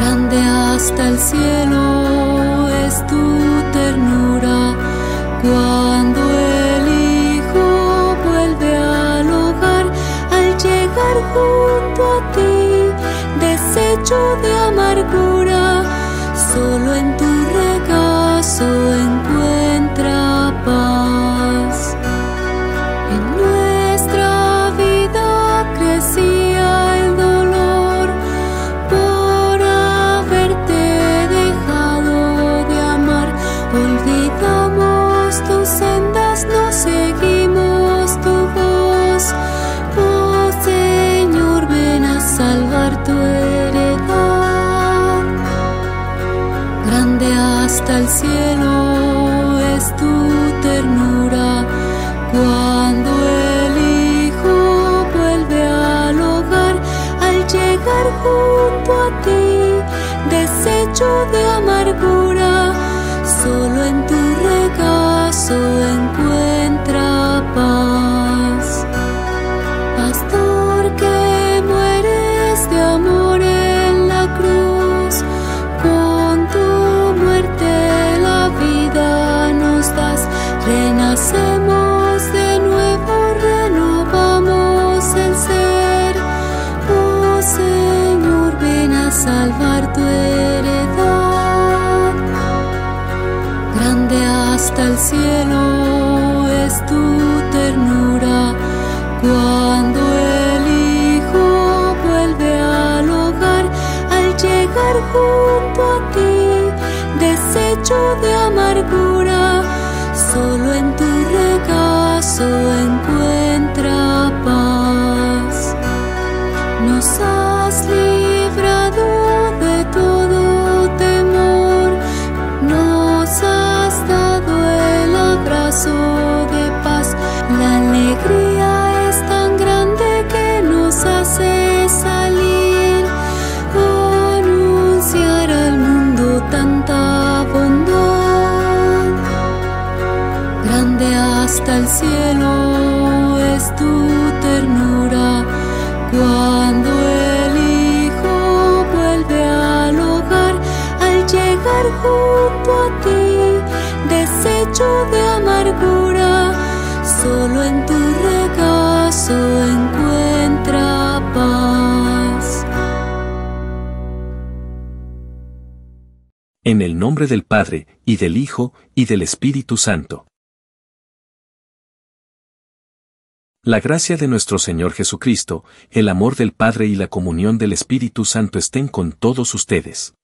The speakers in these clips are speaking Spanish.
Grande hasta el cielo es tu ternura. Cuando el Hijo vuelve al hogar al llegar junto a ti, desecho de amargura, solo en tu regazo de amargura, solo en tu regazo encuentra paz. Pastor que mueres de amor en la cruz, con tu muerte la vida nos das, renacemos de nuevo, renovamos el ser. Oh Señor, ven a salvar tu hasta el cielo es tu ternura. Cuando el Hijo vuelve al hogar al llegar junto a ti, desecho de amargura, solo en tu regazo de amargura, solo en tu regazo encuentra paz. En el nombre del Padre, y del Hijo, y del Espíritu Santo. La gracia de nuestro Señor Jesucristo, el amor del Padre y la comunión del Espíritu Santo estén con todos ustedes.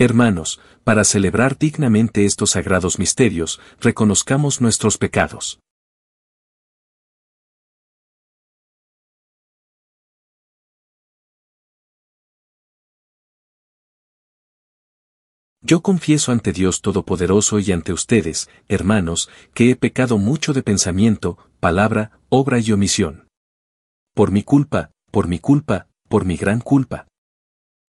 Hermanos, para celebrar dignamente estos sagrados misterios, reconozcamos nuestros pecados. Yo confieso ante Dios Todopoderoso y ante ustedes, hermanos, que he pecado mucho de pensamiento, palabra, obra y omisión. Por mi culpa, por mi culpa, por mi gran culpa.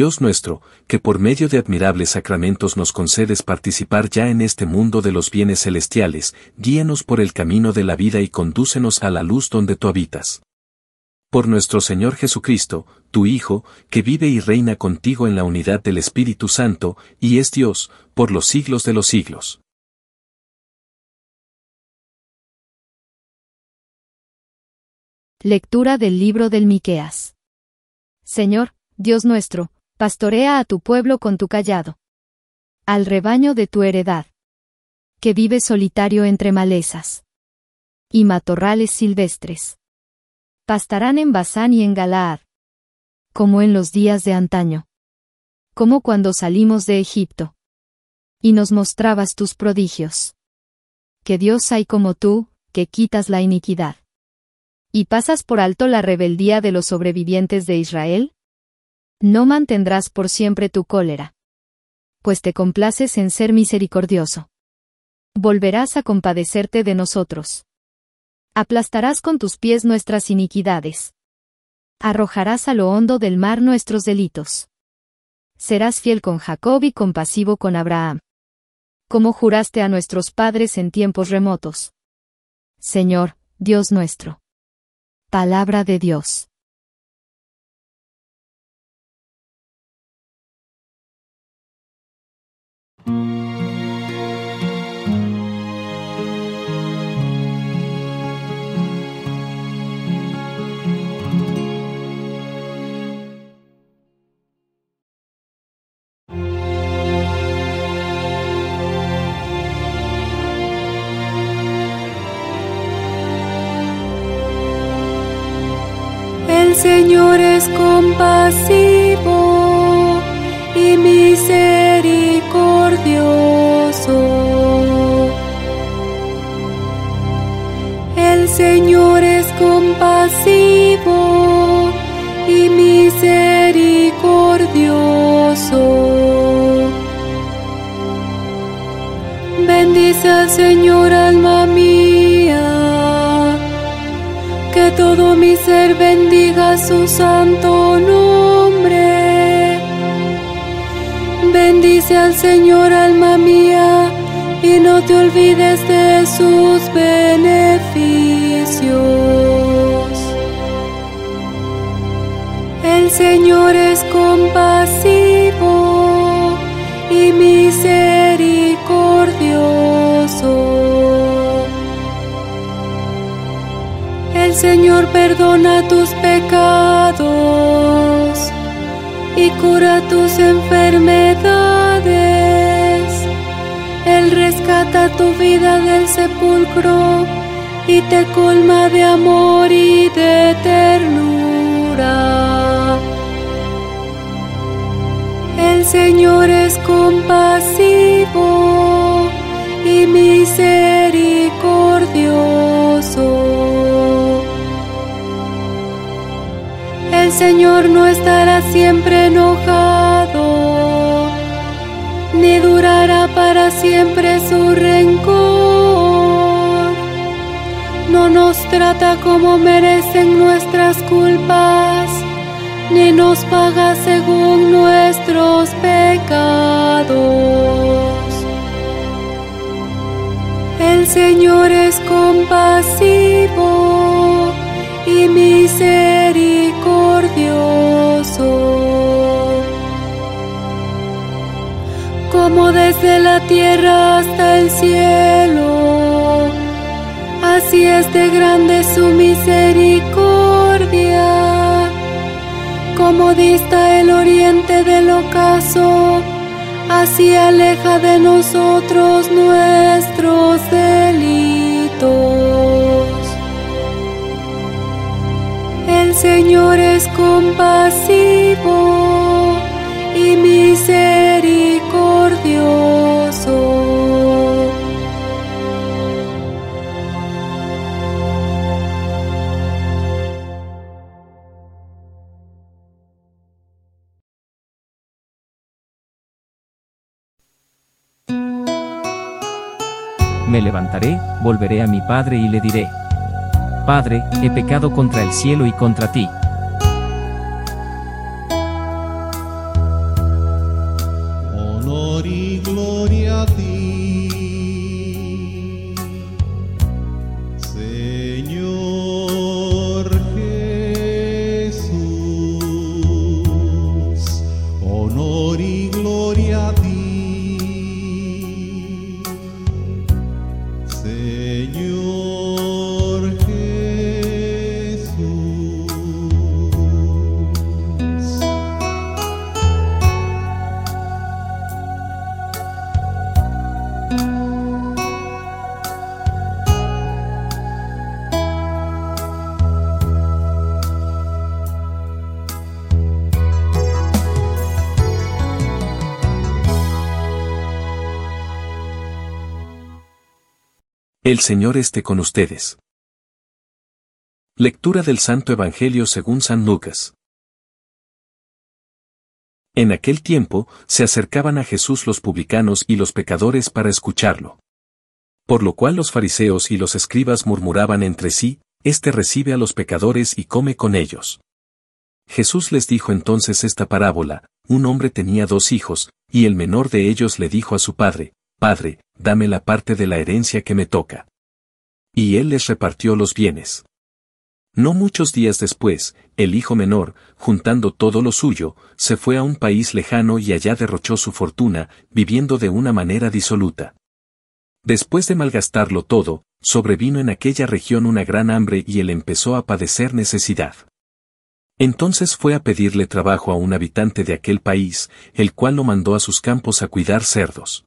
Dios nuestro, que por medio de admirables sacramentos nos concedes participar ya en este mundo de los bienes celestiales, guíanos por el camino de la vida y condúcenos a la luz donde tú habitas. Por nuestro Señor Jesucristo, tu Hijo, que vive y reina contigo en la unidad del Espíritu Santo, y es Dios, por los siglos de los siglos. Lectura del libro del Miqueas. Señor, Dios nuestro, pastorea a tu pueblo con tu callado. Al rebaño de tu heredad. Que vive solitario entre malezas. Y matorrales silvestres. Pastarán en Basán y en Galaad. Como en los días de antaño. Como cuando salimos de Egipto. Y nos mostrabas tus prodigios. Que Dios hay como tú, que quitas la iniquidad. ¿Y pasas por alto la rebeldía de los sobrevivientes de Israel? No mantendrás por siempre tu cólera. Pues te complaces en ser misericordioso. Volverás a compadecerte de nosotros. Aplastarás con tus pies nuestras iniquidades. Arrojarás a lo hondo del mar nuestros delitos. Serás fiel con Jacob y compasivo con Abraham. Como juraste a nuestros padres en tiempos remotos. Señor, Dios nuestro. Palabra de Dios. Señor es su santo nombre. Bendice al Señor alma mía y no te olvides de sus beneficios. El Señor es compasivo y misericordioso. El Señor perdona tus y cura tus enfermedades. Él rescata tu vida del sepulcro y te colma de amor y de ternura. El Señor es compasivo y misericordioso. Señor no estará siempre enojado, ni durará para siempre su rencor. No nos trata como merecen nuestras culpas, ni nos paga según nuestros pecados. El Señor es compasivo y misericordioso. Como desde la tierra hasta el cielo, así es de grande su misericordia. Como dista el oriente del ocaso, así aleja de nosotros nuestros delitos. Señor es compasivo y misericordioso. Me levantaré, volveré a mi padre y le diré, Padre, he pecado contra el cielo y contra ti. El Señor esté con ustedes. Lectura del Santo Evangelio según San Lucas. En aquel tiempo, se acercaban a Jesús los publicanos y los pecadores para escucharlo. Por lo cual los fariseos y los escribas murmuraban entre sí, Este recibe a los pecadores y come con ellos. Jesús les dijo entonces esta parábola, un hombre tenía dos hijos, y el menor de ellos le dijo a su padre, Padre, dame la parte de la herencia que me toca. Y él les repartió los bienes. No muchos días después, el hijo menor, juntando todo lo suyo, se fue a un país lejano y allá derrochó su fortuna, viviendo de una manera disoluta. Después de malgastarlo todo, sobrevino en aquella región una gran hambre y él empezó a padecer necesidad. Entonces fue a pedirle trabajo a un habitante de aquel país, el cual lo mandó a sus campos a cuidar cerdos.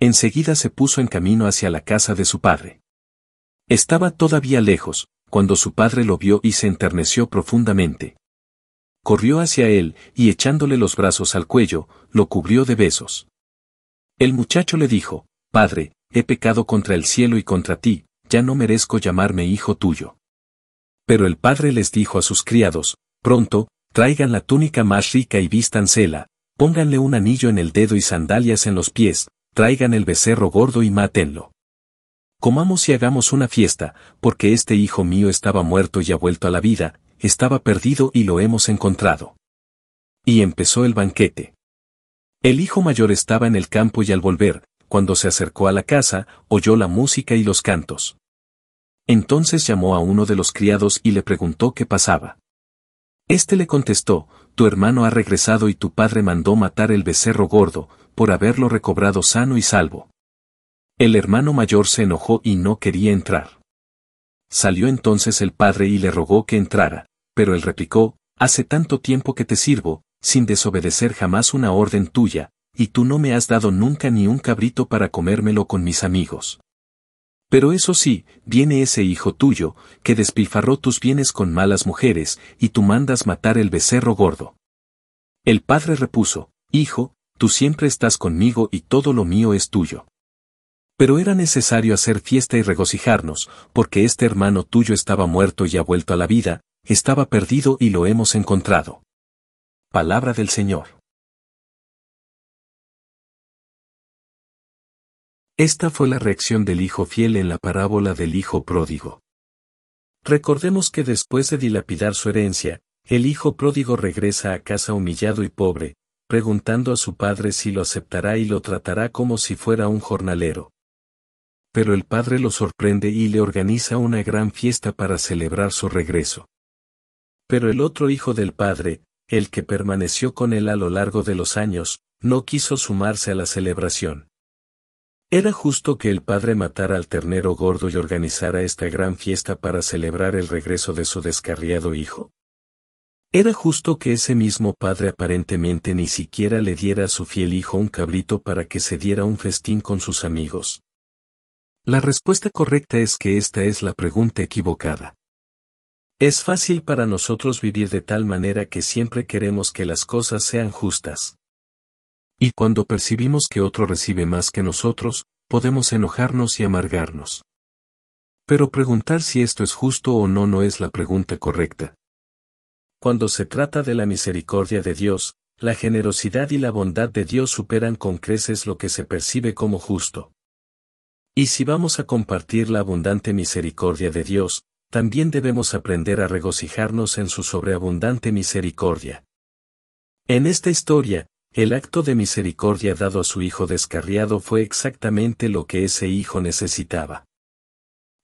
Enseguida se puso en camino hacia la casa de su padre. Estaba todavía lejos, cuando su padre lo vio y se enterneció profundamente corrió hacia él, y echándole los brazos al cuello, lo cubrió de besos. El muchacho le dijo, Padre, he pecado contra el cielo y contra ti, ya no merezco llamarme hijo tuyo. Pero el padre les dijo a sus criados, Pronto, traigan la túnica más rica y vístansela, pónganle un anillo en el dedo y sandalias en los pies, traigan el becerro gordo y mátenlo. Comamos y hagamos una fiesta, porque este hijo mío estaba muerto y ha vuelto a la vida, estaba perdido y lo hemos encontrado. Y empezó el banquete. El hijo mayor estaba en el campo y al volver, cuando se acercó a la casa, oyó la música y los cantos. Entonces llamó a uno de los criados y le preguntó qué pasaba. Este le contestó, Tu hermano ha regresado y tu padre mandó matar el becerro gordo, por haberlo recobrado sano y salvo. El hermano mayor se enojó y no quería entrar. Salió entonces el padre y le rogó que entrara, pero él replicó, Hace tanto tiempo que te sirvo, sin desobedecer jamás una orden tuya, y tú no me has dado nunca ni un cabrito para comérmelo con mis amigos. Pero eso sí, viene ese hijo tuyo, que despilfarró tus bienes con malas mujeres, y tú mandas matar el becerro gordo. El padre repuso, Hijo, tú siempre estás conmigo y todo lo mío es tuyo. Pero era necesario hacer fiesta y regocijarnos, porque este hermano tuyo estaba muerto y ha vuelto a la vida, estaba perdido y lo hemos encontrado. Palabra del Señor. Esta fue la reacción del hijo fiel en la parábola del hijo pródigo. Recordemos que después de dilapidar su herencia, el hijo pródigo regresa a casa humillado y pobre, preguntando a su padre si lo aceptará y lo tratará como si fuera un jornalero pero el padre lo sorprende y le organiza una gran fiesta para celebrar su regreso. Pero el otro hijo del padre, el que permaneció con él a lo largo de los años, no quiso sumarse a la celebración. ¿Era justo que el padre matara al ternero gordo y organizara esta gran fiesta para celebrar el regreso de su descarriado hijo? ¿Era justo que ese mismo padre aparentemente ni siquiera le diera a su fiel hijo un cabrito para que se diera un festín con sus amigos? La respuesta correcta es que esta es la pregunta equivocada. Es fácil para nosotros vivir de tal manera que siempre queremos que las cosas sean justas. Y cuando percibimos que otro recibe más que nosotros, podemos enojarnos y amargarnos. Pero preguntar si esto es justo o no no es la pregunta correcta. Cuando se trata de la misericordia de Dios, la generosidad y la bondad de Dios superan con creces lo que se percibe como justo. Y si vamos a compartir la abundante misericordia de Dios, también debemos aprender a regocijarnos en su sobreabundante misericordia. En esta historia, el acto de misericordia dado a su hijo descarriado fue exactamente lo que ese hijo necesitaba.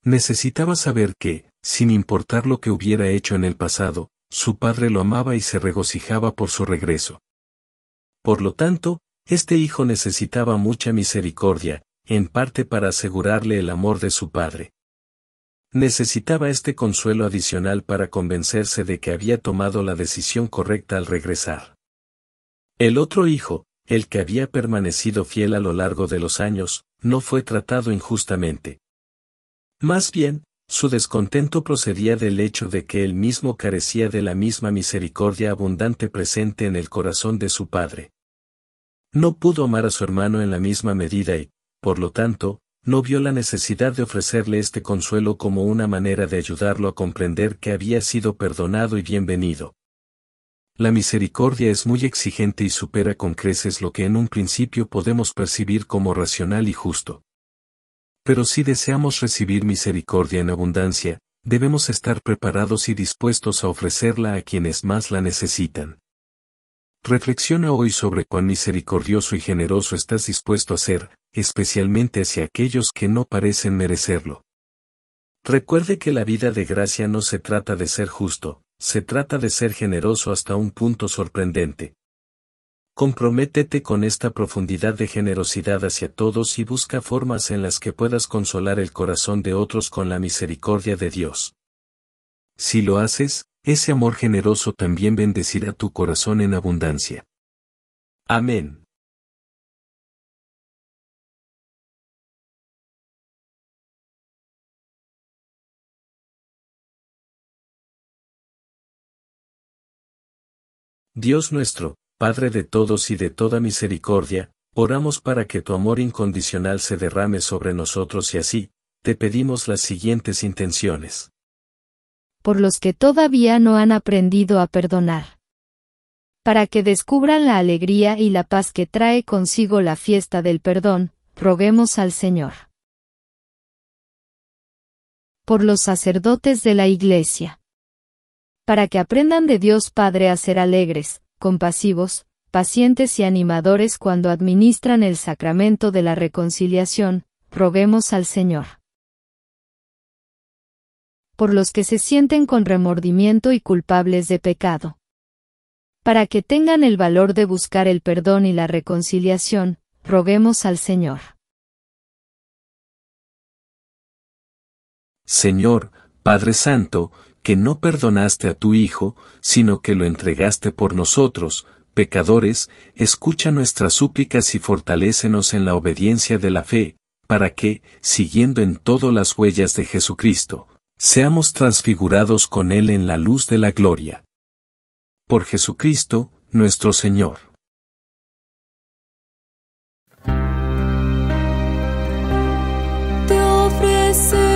Necesitaba saber que, sin importar lo que hubiera hecho en el pasado, su padre lo amaba y se regocijaba por su regreso. Por lo tanto, este hijo necesitaba mucha misericordia, en parte para asegurarle el amor de su padre. Necesitaba este consuelo adicional para convencerse de que había tomado la decisión correcta al regresar. El otro hijo, el que había permanecido fiel a lo largo de los años, no fue tratado injustamente. Más bien, su descontento procedía del hecho de que él mismo carecía de la misma misericordia abundante presente en el corazón de su padre. No pudo amar a su hermano en la misma medida y, por lo tanto, no vio la necesidad de ofrecerle este consuelo como una manera de ayudarlo a comprender que había sido perdonado y bienvenido. La misericordia es muy exigente y supera con creces lo que en un principio podemos percibir como racional y justo. Pero si deseamos recibir misericordia en abundancia, debemos estar preparados y dispuestos a ofrecerla a quienes más la necesitan. Reflexiona hoy sobre cuán misericordioso y generoso estás dispuesto a ser, especialmente hacia aquellos que no parecen merecerlo. Recuerde que la vida de gracia no se trata de ser justo, se trata de ser generoso hasta un punto sorprendente. Comprométete con esta profundidad de generosidad hacia todos y busca formas en las que puedas consolar el corazón de otros con la misericordia de Dios. Si lo haces, ese amor generoso también bendecirá tu corazón en abundancia. Amén. Dios nuestro, Padre de todos y de toda misericordia, oramos para que tu amor incondicional se derrame sobre nosotros y así, te pedimos las siguientes intenciones. Por los que todavía no han aprendido a perdonar. Para que descubran la alegría y la paz que trae consigo la fiesta del perdón, roguemos al Señor. Por los sacerdotes de la Iglesia. Para que aprendan de Dios Padre a ser alegres, compasivos, pacientes y animadores cuando administran el sacramento de la reconciliación, roguemos al Señor. Por los que se sienten con remordimiento y culpables de pecado. Para que tengan el valor de buscar el perdón y la reconciliación, roguemos al Señor. Señor, Padre Santo, que no perdonaste a tu Hijo, sino que lo entregaste por nosotros, pecadores, escucha nuestras súplicas y fortalécenos en la obediencia de la fe, para que, siguiendo en todo las huellas de Jesucristo, seamos transfigurados con Él en la luz de la gloria. Por Jesucristo, nuestro Señor. Te ofrece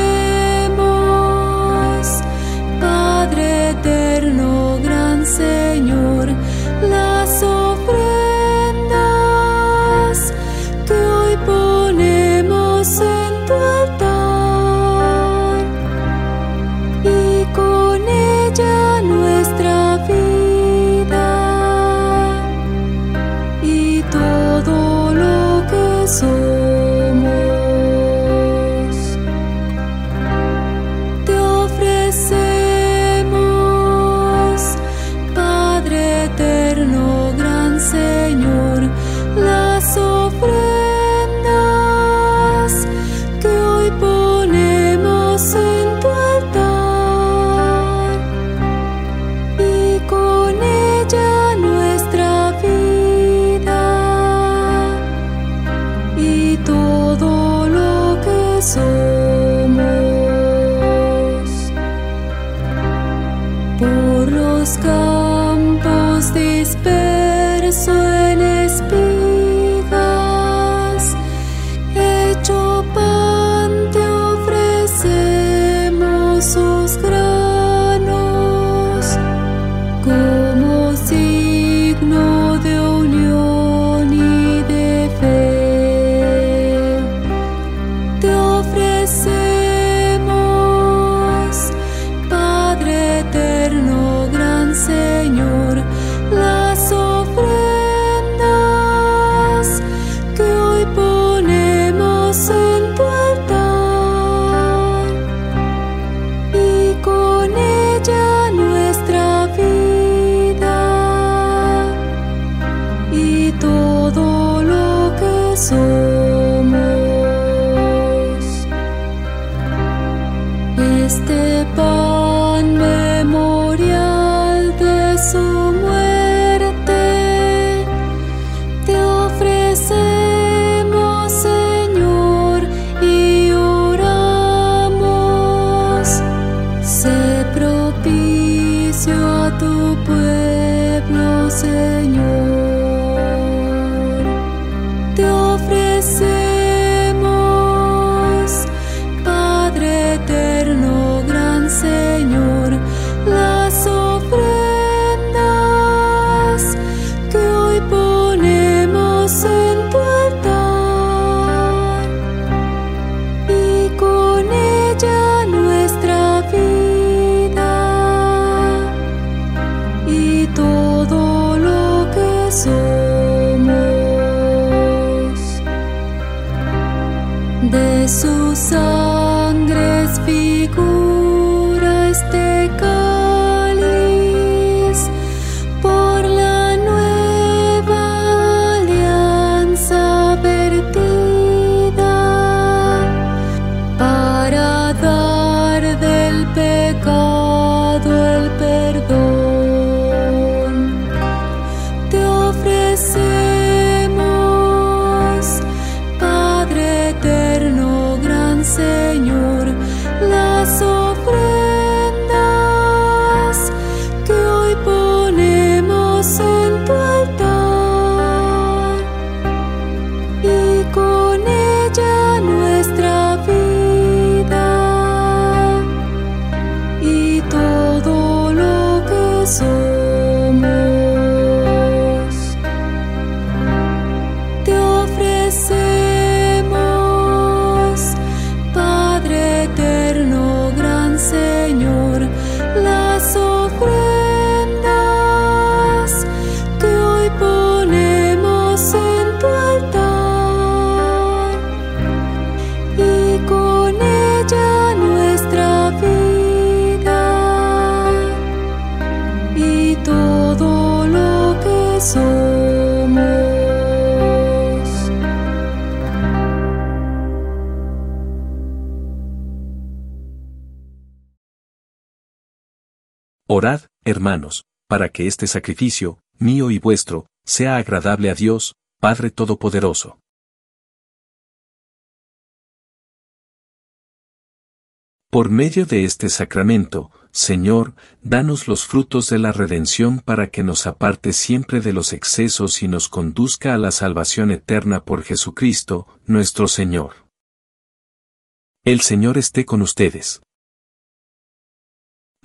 Orad, hermanos, para que este sacrificio, mío y vuestro, sea agradable a Dios, Padre Todopoderoso. Por medio de este sacramento, Señor, danos los frutos de la redención para que nos aparte siempre de los excesos y nos conduzca a la salvación eterna por Jesucristo, nuestro Señor. El Señor esté con ustedes.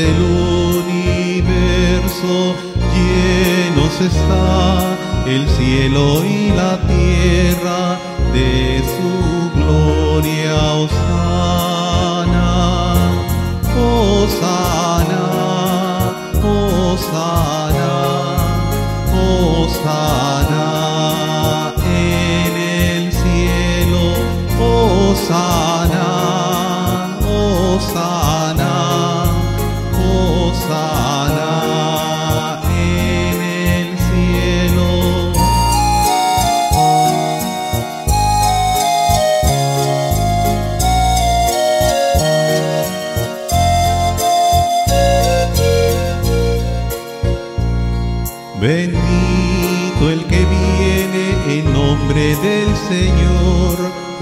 Del universo, llenos está el cielo y la tierra de su gloria, Osana, Osana, Osana, Osana en el cielo, Osana,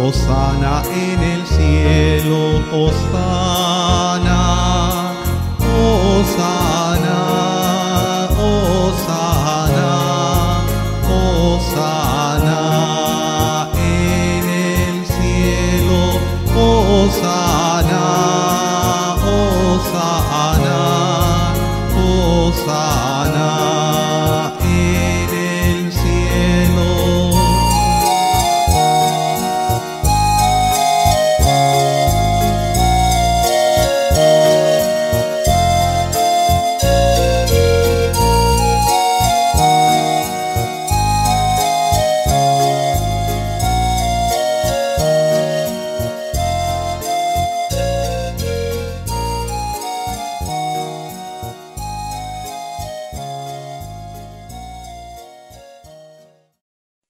Osana en el cielo, Osana, Osana,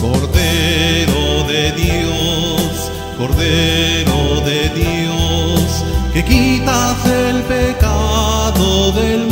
Cordero de Dios, Cordero de Dios, que quitas el pecado del mundo,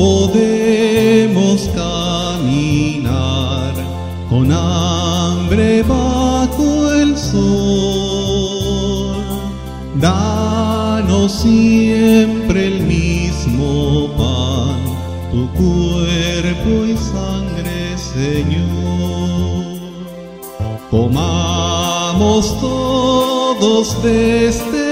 Podemos caminar con hambre bajo el sol. Danos siempre el mismo pan, tu cuerpo y sangre, Señor. Comamos todos de este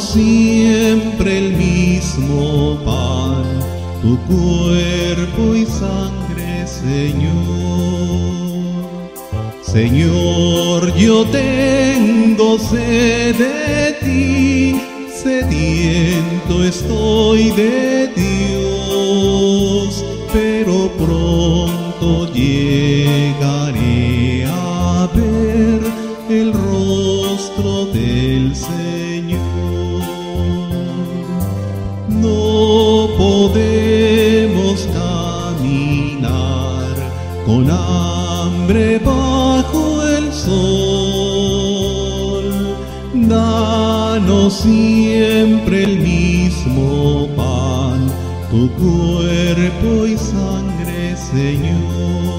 Siempre el mismo pan, tu cuerpo y sangre, Señor. Señor, yo tengo sed de ti, sediento estoy de Dios, pero pronto llegaré con hambre bajo el sol. Danos siempre el mismo pan, tu cuerpo y sangre, Señor.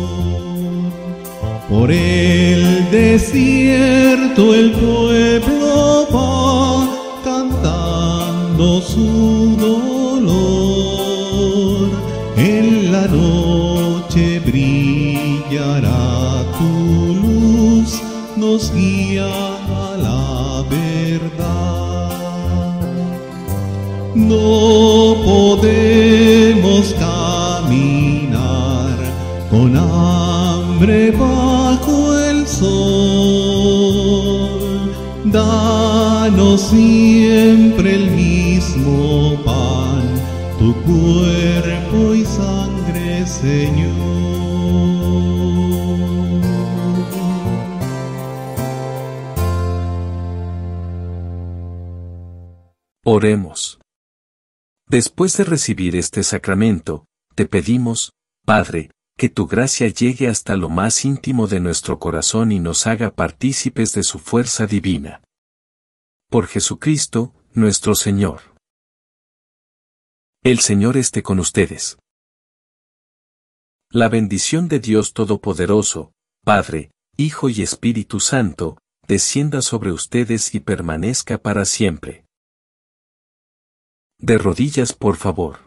Por el desierto el pueblo va cantando su nos guía la verdad. No podemos caminar con hambre bajo el sol. Danos siempre el mismo pan, tu cuerpo y sangre, Señor. Oremos. Después de recibir este sacramento, te pedimos, Padre, que tu gracia llegue hasta lo más íntimo de nuestro corazón y nos haga partícipes de su fuerza divina. Por Jesucristo, nuestro Señor. El Señor esté con ustedes. La bendición de Dios Todopoderoso, Padre, Hijo y Espíritu Santo, descienda sobre ustedes y permanezca para siempre. De rodillas, por favor.